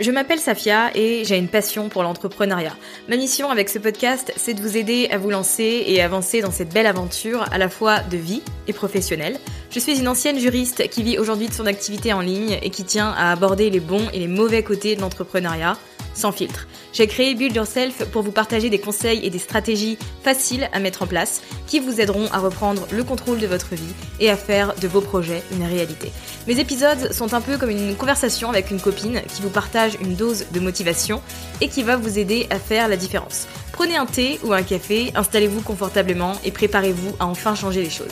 Je m'appelle Safia et j'ai une passion pour l'entrepreneuriat. Ma mission avec ce podcast, c'est de vous aider à vous lancer et avancer dans cette belle aventure à la fois de vie et professionnelle. Je suis une ancienne juriste qui vit aujourd'hui de son activité en ligne et qui tient à aborder les bons et les mauvais côtés de l'entrepreneuriat sans filtre. J'ai créé Build Yourself pour vous partager des conseils et des stratégies faciles à mettre en place qui vous aideront à reprendre le contrôle de votre vie et à faire de vos projets une réalité. Mes épisodes sont un peu comme une conversation avec une copine qui vous partage une dose de motivation et qui va vous aider à faire la différence. Prenez un thé ou un café, installez-vous confortablement et préparez-vous à enfin changer les choses.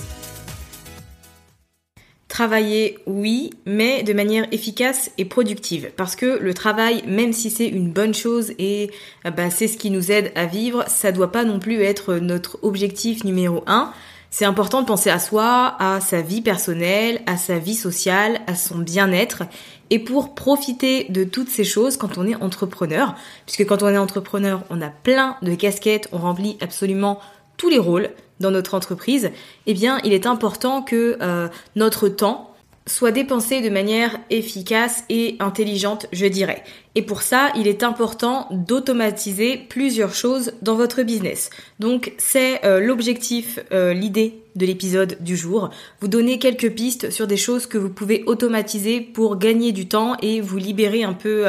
Travailler, oui, mais de manière efficace et productive. Parce que le travail, même si c'est une bonne chose et bah, c'est ce qui nous aide à vivre, ça doit pas non plus être notre objectif numéro un. C'est important de penser à soi, à sa vie personnelle, à sa vie sociale, à son bien-être. Et pour profiter de toutes ces choses quand on est entrepreneur, puisque quand on est entrepreneur, on a plein de casquettes, on remplit absolument tous les rôles dans notre entreprise, eh bien, il est important que euh, notre temps soit dépensé de manière efficace et intelligente, je dirais. Et pour ça, il est important d'automatiser plusieurs choses dans votre business. Donc, c'est euh, l'objectif, euh, l'idée de l'épisode du jour. Vous donner quelques pistes sur des choses que vous pouvez automatiser pour gagner du temps et vous libérer un peu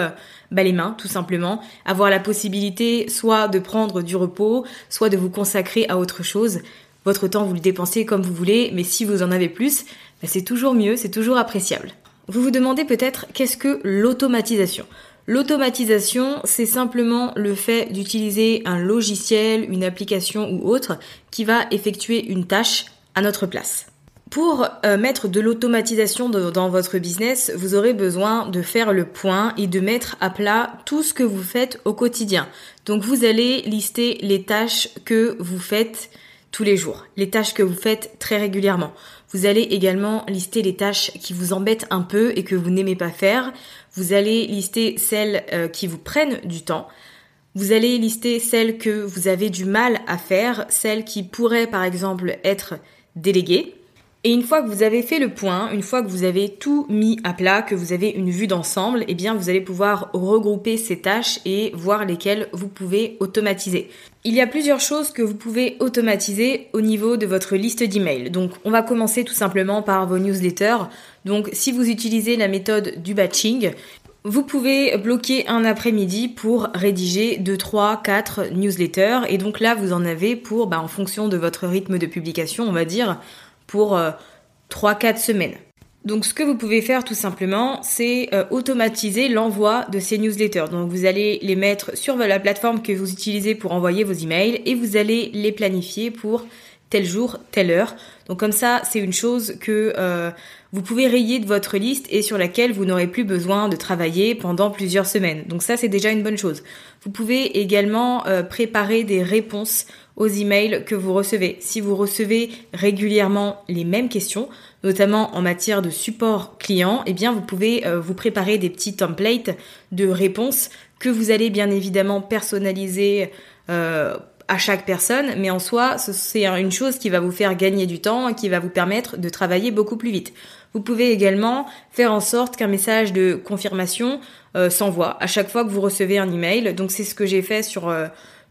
bah, les mains, tout simplement. Avoir la possibilité soit de prendre du repos, soit de vous consacrer à autre chose. Votre temps, vous le dépensez comme vous voulez, mais si vous en avez plus, c'est toujours mieux, c'est toujours appréciable. Vous vous demandez peut-être qu'est-ce que l'automatisation? L'automatisation, c'est simplement le fait d'utiliser un logiciel, une application ou autre qui va effectuer une tâche à notre place. Pour euh, mettre de l'automatisation dans votre business, vous aurez besoin de faire le point et de mettre à plat tout ce que vous faites au quotidien. Donc vous allez lister les tâches que vous faites tous les jours, les tâches que vous faites très régulièrement. Vous allez également lister les tâches qui vous embêtent un peu et que vous n'aimez pas faire. Vous allez lister celles euh, qui vous prennent du temps. Vous allez lister celles que vous avez du mal à faire, celles qui pourraient par exemple être déléguées. Et une fois que vous avez fait le point, une fois que vous avez tout mis à plat, que vous avez une vue d'ensemble, eh bien vous allez pouvoir regrouper ces tâches et voir lesquelles vous pouvez automatiser. Il y a plusieurs choses que vous pouvez automatiser au niveau de votre liste d'emails. Donc on va commencer tout simplement par vos newsletters. Donc si vous utilisez la méthode du batching, vous pouvez bloquer un après-midi pour rédiger 2, 3, 4 newsletters. Et donc là, vous en avez pour, bah, en fonction de votre rythme de publication, on va dire, pour 3-4 euh, semaines. Donc ce que vous pouvez faire tout simplement, c'est euh, automatiser l'envoi de ces newsletters. Donc vous allez les mettre sur la plateforme que vous utilisez pour envoyer vos emails et vous allez les planifier pour tel jour, telle heure. Donc comme ça, c'est une chose que euh, vous pouvez rayer de votre liste et sur laquelle vous n'aurez plus besoin de travailler pendant plusieurs semaines. Donc ça, c'est déjà une bonne chose. Vous pouvez également préparer des réponses aux emails que vous recevez. Si vous recevez régulièrement les mêmes questions, notamment en matière de support client, eh bien vous pouvez euh, vous préparer des petits templates de réponses que vous allez bien évidemment personnaliser euh, à chaque personne, mais en soi, c'est une chose qui va vous faire gagner du temps et qui va vous permettre de travailler beaucoup plus vite. Vous pouvez également faire en sorte qu'un message de confirmation euh, s'envoie à chaque fois que vous recevez un email. Donc c'est ce que j'ai fait sur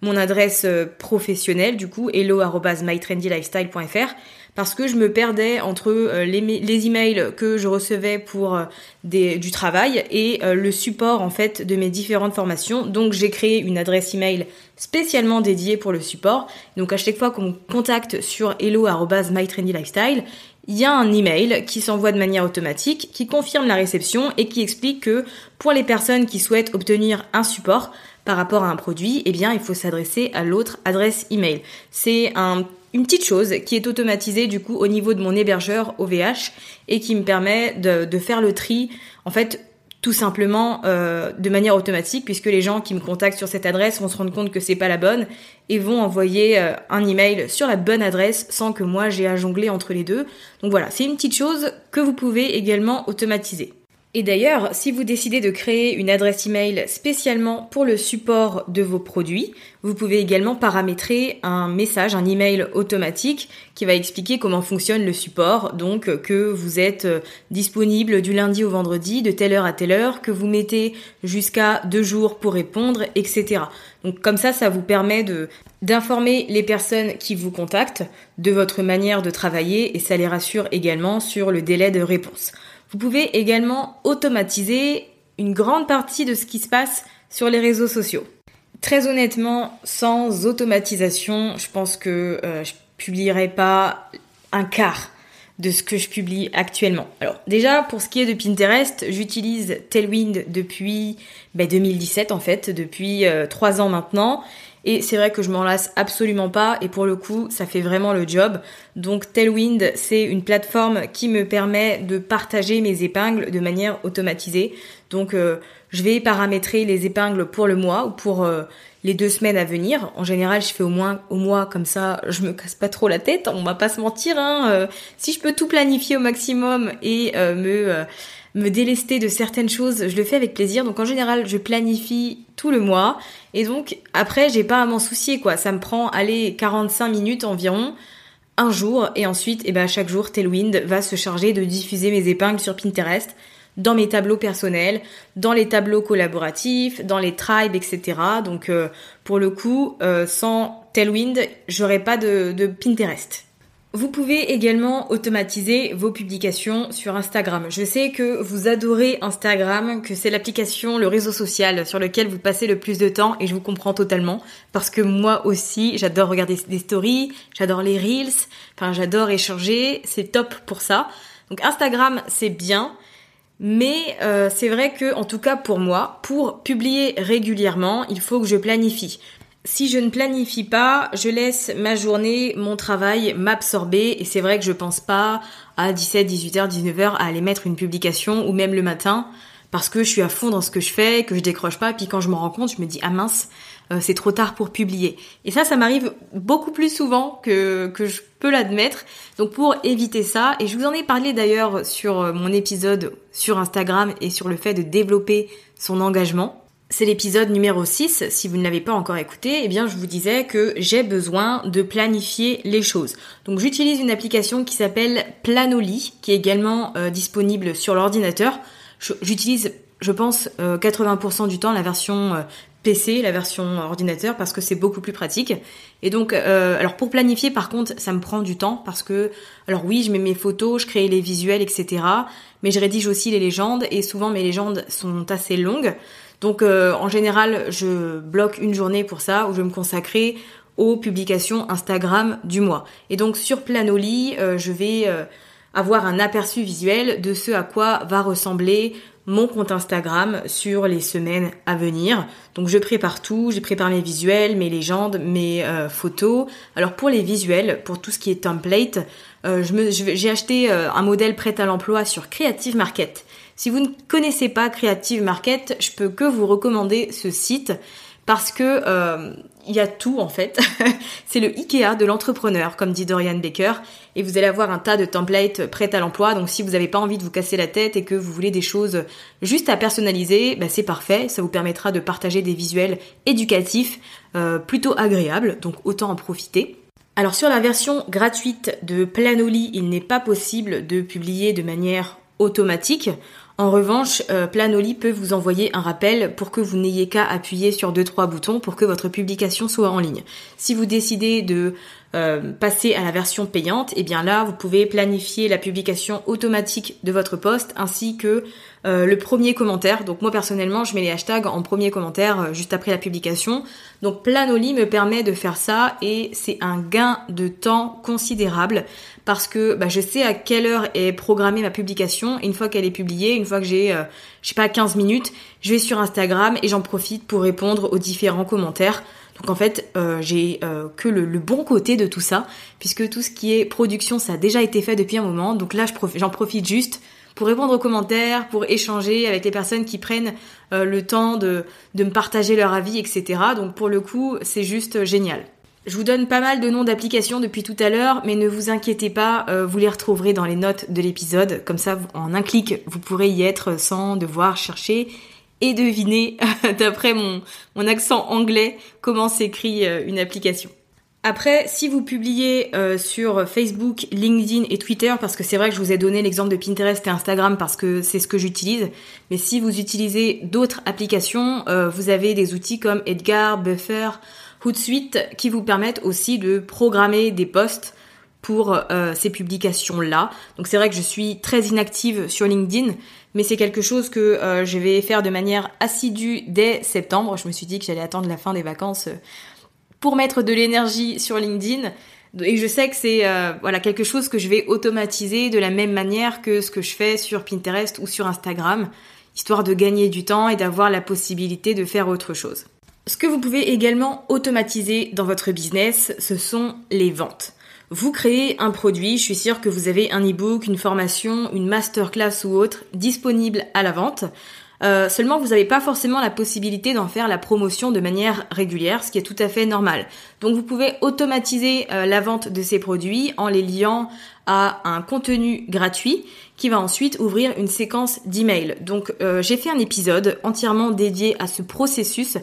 mon adresse euh, professionnelle, du coup, hello.mytrendylifestyle.fr parce que je me perdais entre euh, les, emails que je recevais pour euh, du travail et le support en fait de mes différentes formations. Donc j'ai créé une adresse email spécialement dédiée pour le support. Donc à chaque fois qu'on contacte sur hello@mytrendylifestyle, il y a un email qui s'envoie de manière automatique, qui confirme la réception et qui explique que pour les personnes qui souhaitent obtenir un support par rapport à un produit, eh bien, il faut s'adresser à l'autre adresse email. C'est un une petite chose qui est automatisée du coup au niveau de mon hébergeur OVH et qui me permet de, faire le tri en fait tout simplement euh, de manière automatique puisque les gens qui me contactent sur cette adresse vont se rendre compte que c'est pas la bonne et vont envoyer euh, un email sur la bonne adresse sans que moi j'ai à jongler entre les deux. Donc voilà, c'est une petite chose que vous pouvez également automatiser. Et d'ailleurs, si vous décidez de créer une adresse email spécialement pour le support de vos produits, vous pouvez également paramétrer un message, un email automatique qui va expliquer comment fonctionne le support, donc que vous êtes euh, disponible du lundi au vendredi, de telle heure à telle heure, que vous mettez jusqu'à deux jours pour répondre, etc. Donc comme ça, ça vous permet d'informer les personnes qui vous contactent de votre manière de travailler et ça les rassure également sur le délai de réponse. Vous pouvez également automatiser une grande partie de ce qui se passe sur les réseaux sociaux. Très honnêtement, sans automatisation, je pense que euh, je publierai pas un quart de ce que je publie actuellement. Alors déjà, pour ce qui est de Pinterest, j'utilise Tailwind depuis 2017 ben, en fait, depuis euh, trois ans maintenant. Et c'est vrai que je m'en lasse absolument pas et pour le coup, ça fait vraiment le job. Donc Tailwind, c'est une plateforme qui me permet de partager mes épingles de manière automatisée. Donc euh, je vais paramétrer les épingles pour le mois ou pour euh, les deux semaines à venir. En général, je fais au moins au mois comme ça, je me casse pas trop la tête. On va pas se mentir. Hein. Euh, si je peux tout planifier au maximum et me me délester de certaines choses, je le fais avec plaisir. Donc en général, je planifie tout le mois. Et donc après, j'ai pas à m'en soucier quoi. Ça me prend aller 45 minutes environ un jour et ensuite, eh ben chaque jour, Tailwind va se charger de diffuser mes épingles sur Pinterest dans mes tableaux personnels, dans les tableaux collaboratifs, dans les tribes, etc. Donc euh, pour le coup, euh, sans Tailwind, j'aurais pas de, de Pinterest. Vous pouvez également automatiser vos publications sur Instagram. Je sais que vous adorez Instagram, que c'est l'application, le réseau social sur lequel vous passez le plus de temps et je vous comprends totalement parce que moi aussi, j'adore regarder des stories, j'adore les reels, enfin j'adore échanger, c'est top pour ça. Donc Instagram, c'est bien. Mais euh, c'est vrai que, en tout cas pour moi, pour publier régulièrement, il faut que je planifie si je ne planifie pas, je laisse ma journée, mon travail m'absorber et c'est vrai que je pense pas à 17, 18h, 19h à aller mettre une publication ou même le matin parce que je suis à fond dans ce que je fais, que je décroche pas, puis quand je me rends compte, je me dis ah mince, euh, c'est trop tard pour publier. Et ça, ça m'arrive beaucoup plus souvent que, que je peux l'admettre. Donc pour éviter ça, et je vous en ai parlé d'ailleurs sur euh, mon épisode sur Instagram et sur le fait de développer son engagement, c'est l'épisode numéro 6. Si vous ne l'avez pas encore écouté, eh bien, je vous disais que j'ai besoin de planifier les choses. Donc, j'utilise une application qui s'appelle Planoli, qui est également euh, disponible sur l'ordinateur. J'utilise, je pense, 80% euh, du temps la version euh, PC, la version ordinateur, parce que c'est beaucoup plus pratique. Et donc, alors pour planifier, par contre, ça me prend du temps parce que, alors oui, je mets mes photos, je crée les visuels, etc. Mais je rédige aussi les légendes et souvent mes légendes sont assez longues. Donc euh, en général, je bloque une journée pour ça où je vais me consacrer aux publications Instagram du mois. Et donc sur Planoli, euh, je vais euh, avoir un aperçu visuel de ce à quoi va ressembler mon compte Instagram sur les semaines à venir. Donc je prépare tout, je prépare mes visuels, mes légendes, mes photos. Alors pour les visuels, pour tout ce qui est template, j'ai acheté un modèle prêt à l'emploi sur Creative Market. Si vous ne connaissez pas Creative Market, je peux que vous recommander ce site parce que euh, y a tout en fait. c'est le Ikea de l'entrepreneur, comme dit Dorian Baker, et vous allez avoir un tas de templates prêts à l'emploi. Donc si vous n'avez pas envie de vous casser la tête et que vous voulez des choses juste à personnaliser, bah, c'est parfait. Ça vous permettra de partager des visuels éducatifs euh, plutôt agréables, donc autant en profiter. Alors sur la version gratuite de Planoly, il n'est pas possible de publier de manière automatique. En revanche, euh, Planoly peut vous envoyer un rappel pour que vous n'ayez qu'à appuyer sur deux trois boutons pour que votre publication soit en ligne. Si vous décidez de euh, passer à la version payante, et eh bien là, vous pouvez planifier la publication automatique de votre post ainsi que euh, le premier commentaire. Donc moi personnellement, je mets les hashtags en premier commentaire euh, juste après la publication. Donc Planoly me permet de faire ça et c'est un gain de temps considérable parce que bah, je sais à quelle heure est programmée ma publication. une fois qu'elle est publiée, une fois que j'ai, euh, je sais pas, 15 minutes, je vais sur Instagram et j'en profite pour répondre aux différents commentaires. Donc en fait, j'ai que le, bon côté de tout ça, puisque tout ce qui est production, ça a déjà été fait depuis un moment. Donc là, j'en profite juste pour répondre aux commentaires, pour échanger avec les personnes qui prennent euh, le temps de, me partager leur avis, etc. Donc pour le coup, c'est juste génial. Je vous donne pas mal de noms d'applications depuis tout à l'heure, mais ne vous inquiétez pas, euh, vous les retrouverez dans les notes de l'épisode. Comme ça, en un clic, vous pourrez y être sans devoir chercher et deviner, d'après mon, accent anglais, comment s'écrit euh, une application. Après, si vous publiez euh, sur Facebook, LinkedIn et Twitter, parce que c'est vrai que je vous ai donné l'exemple de Pinterest et Instagram parce que c'est ce que j'utilise, mais si vous utilisez d'autres applications, euh, vous avez des outils comme Edgar, Buffer, Hootsuite qui vous permettent aussi de programmer des posts pour ces publications-là. Donc c'est vrai que je suis très inactive sur LinkedIn, mais c'est quelque chose que je vais faire de manière assidue dès septembre. Je me suis dit que j'allais attendre la fin des vacances pour mettre de l'énergie sur LinkedIn. Et je sais que c'est euh, voilà quelque chose que je vais automatiser de la même manière que ce que je fais sur Pinterest ou sur Instagram, histoire de gagner du temps et d'avoir la possibilité de faire autre chose. Ce que vous pouvez également automatiser dans votre business, ce sont les ventes. Vous créez un produit, je suis sûre que vous avez un e-book, une formation, une masterclass ou autre disponible à la vente. Euh, seulement, vous n'avez pas forcément la possibilité d'en faire la promotion de manière régulière, ce qui est tout à fait normal. Donc, vous pouvez automatiser euh, la vente de ces produits en les liant à un contenu gratuit qui va ensuite ouvrir une séquence d'emails. Donc, euh, j'ai fait un épisode entièrement dédié à ce processus.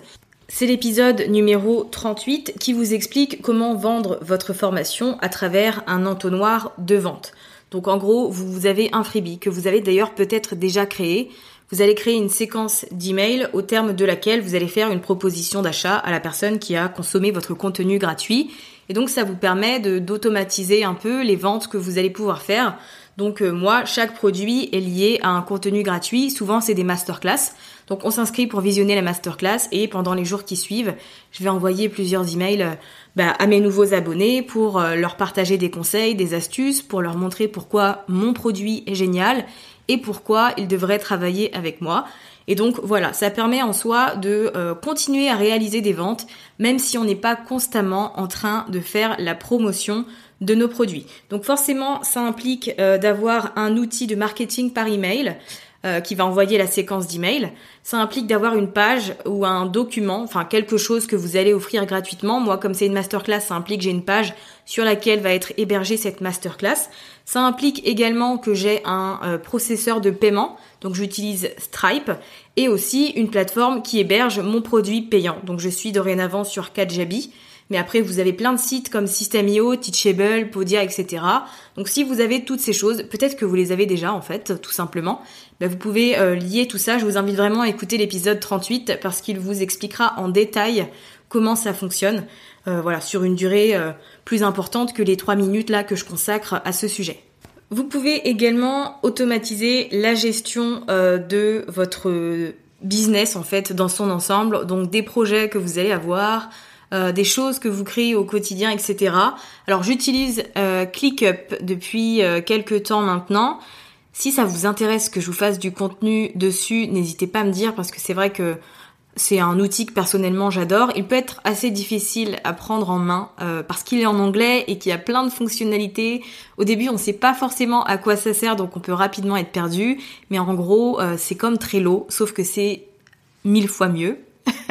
C'est l'épisode numéro 38 qui vous explique comment vendre votre formation à travers un entonnoir de vente. Donc en gros, vous avez un freebie que vous avez d'ailleurs peut-être déjà créé vous allez créer une séquence d'emails au terme de laquelle vous allez faire une proposition d'achat à la personne qui a consommé votre contenu gratuit. Et donc ça vous permet d'automatiser un peu les ventes que vous allez pouvoir faire. Donc euh, moi, chaque produit est lié à un contenu gratuit. Souvent, c'est des masterclass. Donc on s'inscrit pour visionner la masterclass et pendant les jours qui suivent, je vais envoyer plusieurs emails euh, bah, à mes nouveaux abonnés pour euh, leur partager des conseils, des astuces, pour leur montrer pourquoi mon produit est génial et pourquoi ils devraient travailler avec moi. Et donc voilà, ça permet en soi de euh, continuer à réaliser des ventes, même si on n'est pas constamment en train de faire la promotion de nos produits. Donc forcément, ça implique d'avoir un outil de marketing par email euh, qui va envoyer la séquence d'email. Ça implique d'avoir une page ou un document, enfin quelque chose que vous allez offrir gratuitement. Moi, comme c'est une masterclass, ça implique que j'ai une page sur laquelle va être hébergée cette masterclass. Ça implique également que j'ai un euh, processeur de paiement, donc j'utilise Stripe, et aussi une plateforme qui héberge mon produit payant. Donc je suis dorénavant sur Kajabi. Mais après, vous avez plein de sites comme System.io, Teachable, Podia, etc. Donc si vous avez toutes ces choses, peut-être que vous les avez déjà en fait, tout simplement, ben, vous pouvez euh, lier tout ça. Je vous invite vraiment à écouter l'épisode 38 parce qu'il vous expliquera en détail comment ça fonctionne. Euh, voilà, sur une durée euh, plus importante que les 3 minutes là que je consacre à ce sujet. Vous pouvez également automatiser la gestion de votre business en fait dans son ensemble, donc des projets que vous allez avoir, euh, des choses que vous créez au quotidien, etc. Alors j'utilise euh, ClickUp depuis euh, quelques temps maintenant. Si ça vous intéresse que je vous fasse du contenu dessus, n'hésitez pas à me dire parce que c'est vrai que c'est un outil que personnellement j'adore. Il peut être assez difficile à prendre en main parce qu'il est en anglais et qu'il y a plein de fonctionnalités. Au début, on ne sait pas forcément à quoi ça sert, donc on peut rapidement être perdu. Mais en gros, c'est comme Trello, sauf que c'est mille fois mieux.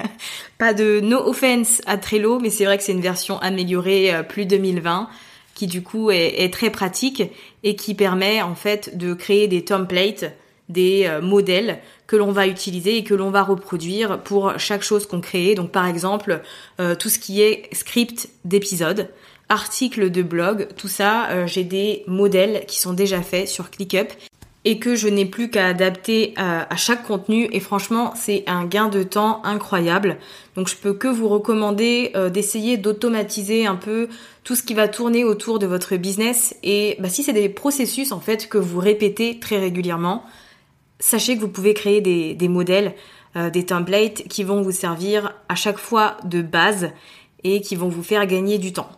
Pas de no offense à Trello, mais c'est vrai que c'est une version améliorée euh, plus 2020 qui du coup est, très pratique et qui permet en fait de créer des templates, des euh, modèles que l'on va utiliser et que l'on va reproduire pour chaque chose qu'on crée. Donc par exemple euh, tout ce qui est script d'épisode, articles de blog, tout ça, j'ai des modèles qui sont déjà faits sur ClickUp et que je n'ai plus qu'à adapter à, chaque contenu. Et franchement c'est un gain de temps incroyable. Donc je peux que vous recommander euh, d'essayer d'automatiser un peu tout ce qui va tourner autour de votre business. Et bah, si c'est des processus en fait que vous répétez très régulièrement sachez que vous pouvez créer des, modèles euh, des templates qui vont vous servir à chaque fois de base et qui vont vous faire gagner du temps.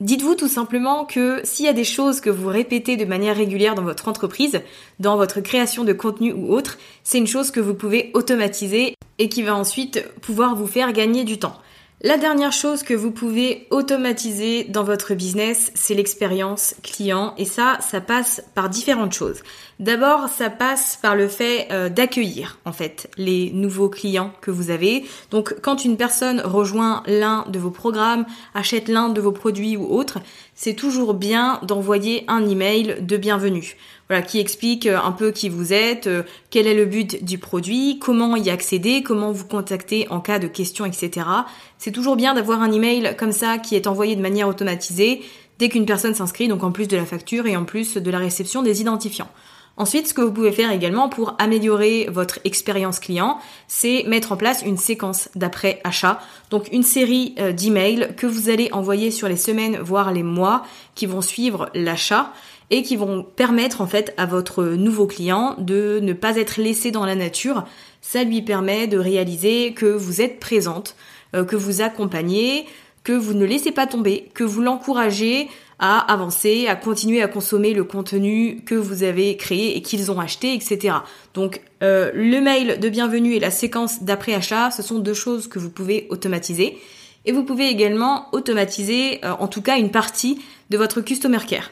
Dites-vous tout simplement que s'il y a des choses que vous répétez de manière régulière dans votre entreprise, dans votre création de contenu ou autre, c'est une chose que vous pouvez automatiser et qui va ensuite pouvoir vous faire gagner du temps. La dernière chose que vous pouvez automatiser dans votre business, c'est l'expérience client et ça, ça passe par différentes choses. D'abord, ça passe par le fait euh, d'accueillir en fait les nouveaux clients que vous avez. Donc quand une personne rejoint l'un de vos programmes, achète l'un de vos produits ou autres, c'est toujours bien d'envoyer un email de bienvenue voilà, qui explique euh, un peu qui vous êtes, euh, quel est le but du produit, comment y accéder, comment vous contacter en cas de questions, etc. C'est toujours bien d'avoir un email comme ça qui est envoyé de manière automatisée dès qu'une personne s'inscrit, donc en plus de la facture et en plus de la réception des identifiants. Ensuite, ce que vous pouvez faire également pour améliorer votre expérience client, c'est mettre en place une séquence d'après achat. Donc une série euh, d'emails que vous allez envoyer sur les semaines, voire les mois qui vont suivre l'achat et qui vont permettre en fait à votre nouveau client de ne pas être laissé dans la nature. Ça lui permet de réaliser que vous êtes présente, euh, que vous accompagnez, que vous ne laissez pas tomber, que vous l'encouragez à avancer, à continuer à consommer le contenu que vous avez créé et qu'ils ont acheté, etc. Donc euh, le mail de bienvenue et la séquence d'après-achat, ce sont deux choses que vous pouvez automatiser. Et vous pouvez également automatiser euh, en tout cas une partie de votre customer care.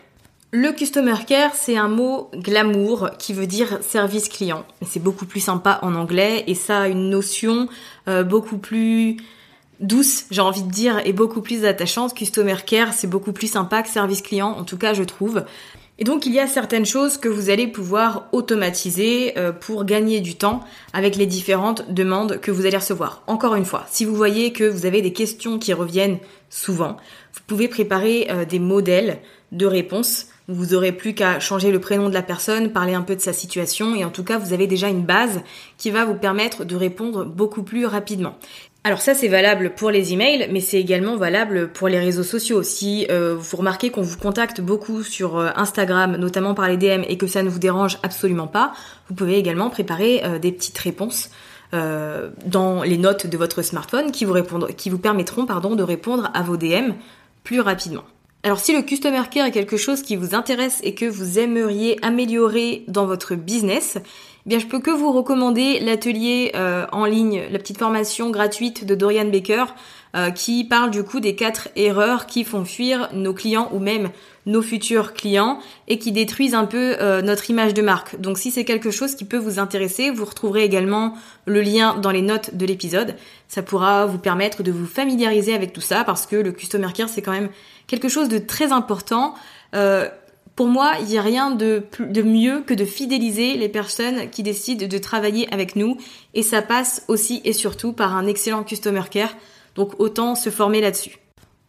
Le customer care, c'est un mot glamour qui veut dire service client. C'est beaucoup plus sympa en anglais et ça a une notion euh, beaucoup plus douce, j'ai envie de dire, et beaucoup plus attachante. Customer care, c'est beaucoup plus sympa que service client, en tout cas je trouve. Et donc il y a certaines choses que vous allez pouvoir automatiser euh, pour gagner du temps avec les différentes demandes que vous allez recevoir. Encore une fois, si vous voyez que vous avez des questions qui reviennent souvent, vous pouvez préparer euh, des modèles de réponses vous aurez plus qu'à changer le prénom de la personne, parler un peu de sa situation et en tout cas vous avez déjà une base qui va vous permettre de répondre beaucoup plus rapidement. Alors ça c'est valable pour les emails, mais c'est également valable pour les réseaux sociaux. Si euh, vous remarquez qu'on vous contacte beaucoup sur euh, Instagram, notamment par les DM, et que ça ne vous dérange absolument pas, vous pouvez également préparer euh, des petites réponses dans les notes de votre smartphone qui vous, qui vous permettront pardon, de répondre à vos DM plus rapidement. Alors si le Customer Care est quelque chose qui vous intéresse et que vous aimeriez améliorer dans votre business, eh bien je peux que vous recommander l'atelier euh, en ligne, la petite formation gratuite de Dorian Baker euh, qui parle du coup des quatre erreurs qui font fuir nos clients ou même nos futurs clients et qui détruisent un peu euh, notre image de marque. Donc si c'est quelque chose qui peut vous intéresser, vous retrouverez également le lien dans les notes de l'épisode. Ça pourra vous permettre de vous familiariser avec tout ça parce que le Customer Care c'est quand même quelque chose de très important. Euh, pour moi, il n'y a rien de, de mieux que de fidéliser les personnes qui décident de travailler avec nous et ça passe aussi et surtout par un excellent Customer Care. Donc autant se former là-dessus.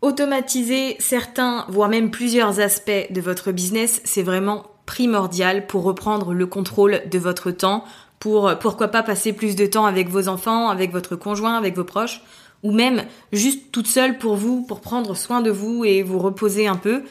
Automatiser certains, voire même plusieurs aspects de votre business, c'est vraiment primordial pour reprendre le contrôle de votre temps, pour pourquoi pas passer plus de temps avec vos enfants, avec votre conjoint, avec vos proches, ou même juste toute seule pour vous, pour prendre soin de vous et vous reposer un peu.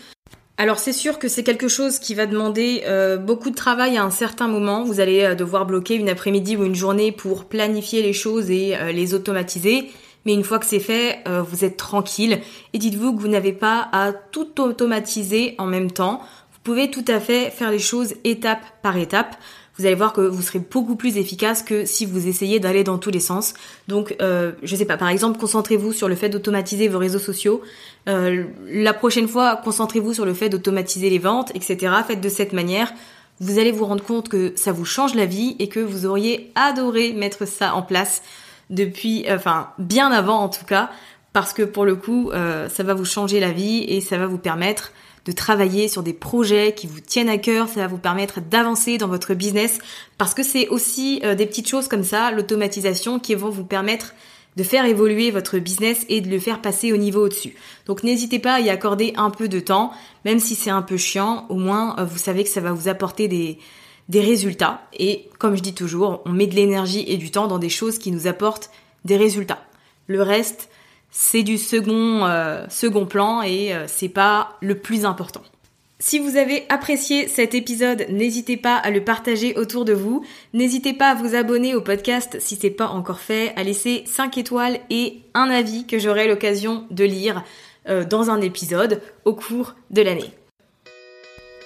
Alors c'est sûr que c'est quelque chose qui va demander euh, beaucoup de travail à un certain moment. Vous allez euh, devoir bloquer une après-midi ou une journée pour planifier les choses et euh, les automatiser. Mais une fois que c'est fait, vous êtes tranquille et dites-vous que vous n'avez pas à tout automatiser en même temps. Vous pouvez tout à fait faire les choses étape par étape vous allez voir que vous serez beaucoup plus efficace que si vous essayez d'aller dans tous les sens. Donc, euh, je sais pas, par exemple, concentrez-vous sur le fait d'automatiser vos réseaux sociaux. Euh, la prochaine fois, concentrez-vous sur le fait d'automatiser les ventes, etc. Faites de cette manière. Vous allez vous rendre compte que ça vous change la vie et que vous auriez adoré mettre ça en place depuis, enfin bien avant en tout cas, parce que pour le coup, euh, ça va vous changer la vie et ça va vous permettre de travailler sur des projets qui vous tiennent à cœur, ça va vous permettre d'avancer dans votre business, parce que c'est aussi euh, des petites choses comme ça, l'automatisation, qui vont vous permettre de faire évoluer votre business et de le faire passer au niveau au-dessus. Donc n'hésitez pas à y accorder un peu de temps, même si c'est un peu chiant, au moins euh, vous savez que ça va vous apporter des, des résultats. Et comme je dis toujours, on met de l'énergie et du temps dans des choses qui nous apportent des résultats. Le reste, c'est du second, euh, plan et euh, c'est pas le plus important. Si vous avez apprécié cet épisode, n'hésitez pas à le partager autour de vous. N'hésitez pas à vous abonner au podcast si c'est pas encore fait, à laisser 5 étoiles et un avis que j'aurai l'occasion de lire euh, dans un épisode au cours de l'année.